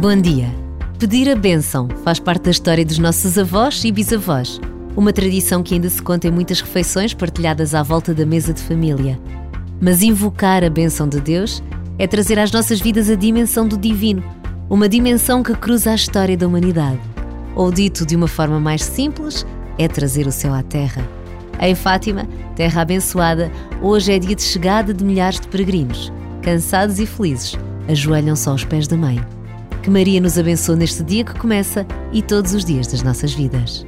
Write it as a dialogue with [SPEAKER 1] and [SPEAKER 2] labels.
[SPEAKER 1] Bom dia. Pedir a bênção faz parte da história dos nossos avós e bisavós. Uma tradição que ainda se conta em muitas refeições partilhadas à volta da mesa de família. Mas invocar a bênção de Deus é trazer às nossas vidas a dimensão do divino, uma dimensão que cruza a história da humanidade. Ou dito de uma forma mais simples, é trazer o céu à terra. Em Fátima, terra abençoada, hoje é dia de chegada de milhares de peregrinos. Cansados e felizes, ajoelham-se aos pés da Mãe. Que Maria nos abençoe neste dia que começa e todos os dias das nossas vidas.